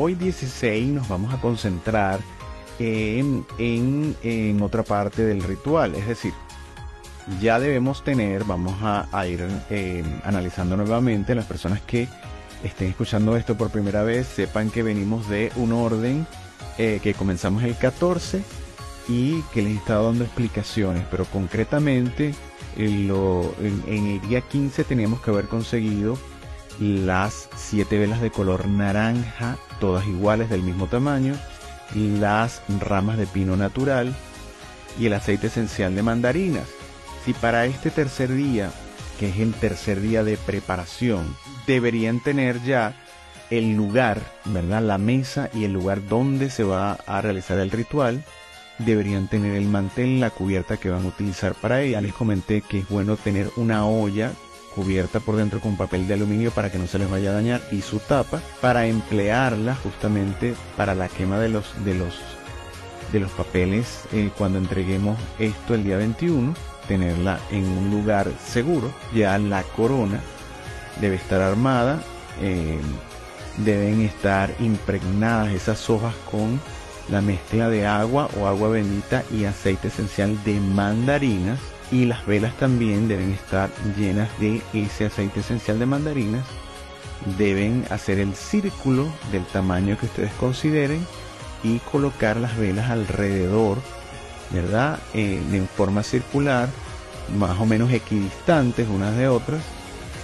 hoy 16 nos vamos a concentrar en, en, otra parte del ritual, es decir, ya debemos tener, vamos a, ir eh, analizando nuevamente las personas que estén escuchando esto por primera vez, sepan que venimos de un orden eh, que comenzamos el 14 y que les he estado dando explicaciones, pero concretamente en, en, el día 15 teníamos que haber conseguido las 7 velas de color naranja, todas iguales del mismo tamaño, las ramas de pino natural y el aceite esencial de mandarinas. Si para este tercer día, que es el tercer día de preparación, deberían tener ya el lugar, ¿verdad? La mesa y el lugar donde se va a realizar el ritual. Deberían tener el mantel, la cubierta que van a utilizar para ella. Les comenté que es bueno tener una olla cubierta por dentro con papel de aluminio para que no se les vaya a dañar y su tapa para emplearla justamente para la quema de los de los de los papeles eh, cuando entreguemos esto el día 21 tenerla en un lugar seguro. Ya la corona debe estar armada eh, deben estar impregnadas esas hojas con la mezcla de agua o agua bendita y aceite esencial de mandarinas y las velas también deben estar llenas de ese aceite esencial de mandarinas. Deben hacer el círculo del tamaño que ustedes consideren y colocar las velas alrededor, ¿verdad? Eh, en forma circular, más o menos equidistantes unas de otras,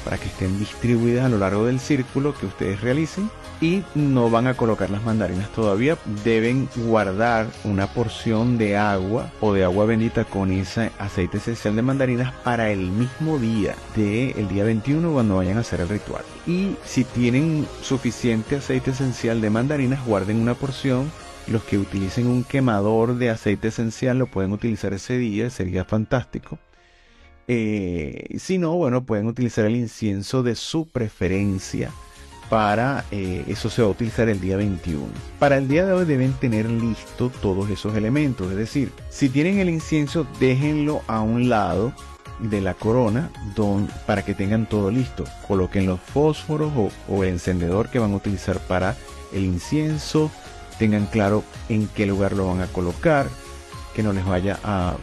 para que estén distribuidas a lo largo del círculo que ustedes realicen y no van a colocar las mandarinas todavía. Deben guardar una porción de agua o de agua bendita con ese aceite esencial de mandarinas para el mismo día del día 21 cuando vayan a hacer el ritual. Y si tienen suficiente aceite esencial de mandarinas, guarden una porción. Los que utilicen un quemador de aceite esencial lo pueden utilizar ese día, sería fantástico. Eh, si no, bueno, pueden utilizar el incienso de su preferencia para eh, eso se va a utilizar el día 21. Para el día de hoy deben tener listo todos esos elementos, es decir, si tienen el incienso, déjenlo a un lado de la corona para que tengan todo listo. Coloquen los fósforos o, el encendedor que van a utilizar para el incienso. Tengan claro en qué lugar lo van a colocar, que no les vaya a,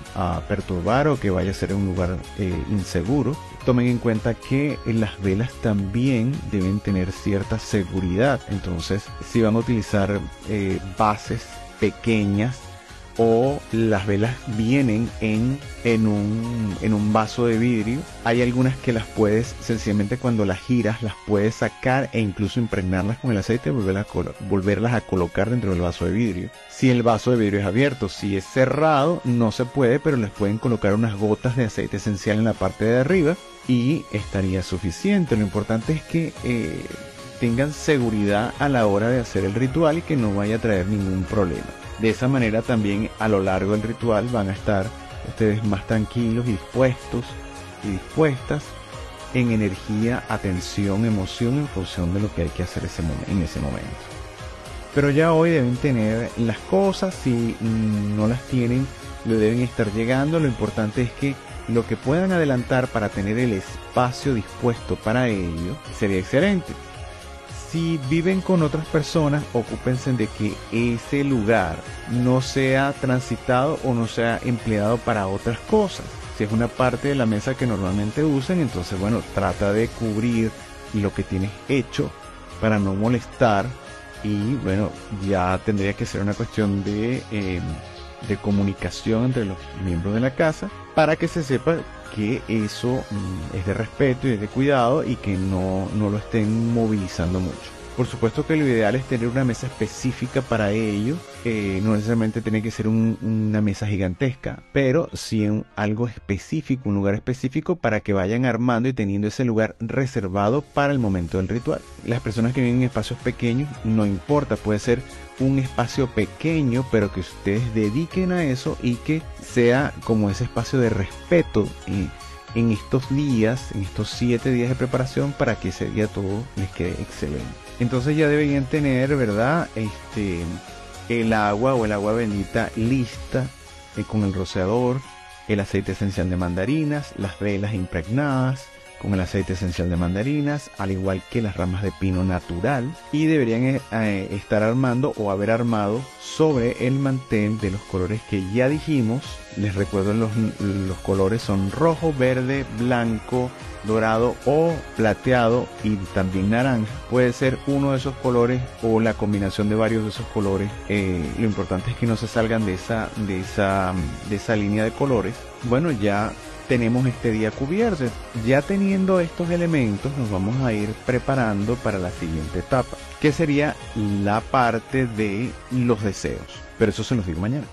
perturbar o que vaya a ser un lugar eh, inseguro tomen en cuenta que las velas también deben tener cierta seguridad. Entonces, si van a utilizar eh, bases pequeñas o las velas vienen en, en, un, en un vaso de vidrio. Hay algunas que las puedes, sencillamente cuando las giras, las puedes sacar e incluso impregnarlas con el aceite y volverlas a, volverlas a colocar dentro del vaso de vidrio. Si el vaso de vidrio es abierto, si es cerrado, no se puede, pero les pueden colocar unas gotas de aceite esencial en la parte de arriba y estaría suficiente. Lo importante es que eh, tengan seguridad a la hora de hacer el ritual y que no vaya a traer ningún problema. De esa manera también a lo largo del ritual van a estar ustedes más tranquilos y dispuestos y dispuestas en energía, atención, emoción en función de lo que hay que hacer en ese momento. Pero ya hoy deben tener las cosas, si no las tienen, le deben estar llegando. Lo importante es que lo que puedan adelantar para tener el espacio dispuesto para ello sería excelente. Si viven con otras personas, ocúpense de que ese lugar no sea transitado o no sea empleado para otras cosas. Si es una parte de la mesa que normalmente usen, entonces bueno, trata de cubrir lo que tienes hecho para no molestar y bueno, ya tendría que ser una cuestión de, eh, de comunicación entre los miembros de la casa para que se sepa que eso mm, es de respeto y es de cuidado y que no, no lo estén movilizando mucho. Por supuesto que lo ideal es tener una mesa específica para ello. no necesariamente tiene que ser una mesa gigantesca, pero sí algo específico, un lugar específico para que vayan armando y teniendo ese lugar reservado para el momento del ritual. Las personas que viven en espacios pequeños, no importa, puede ser un espacio pequeño, pero que ustedes dediquen a eso y que sea como ese espacio de respeto en estos días, en estos siete días de preparación, para que ese día todo les quede excelente. Entonces ya deberían tener, ¿verdad? Este, el agua o el agua bendita lista eh, con el rociador, el aceite esencial de mandarinas, las velas impregnadas, con el aceite esencial de mandarinas, al igual que las ramas de pino natural, y deberían eh, eh, estar armando o haber armado sobre el mantel de los colores que ya dijimos. Les recuerdo los, los colores son rojo, verde, blanco, dorado o plateado y también naranja. Puede ser uno de esos colores o la combinación de varios de esos colores. Eh, lo importante es que no se salgan de esa, de esa, de esa línea de colores. Bueno, ya tenemos este día cubierto. Ya teniendo estos elementos, nos vamos a ir preparando para la siguiente etapa, que sería la parte de los deseos. Pero eso se los digo mañana.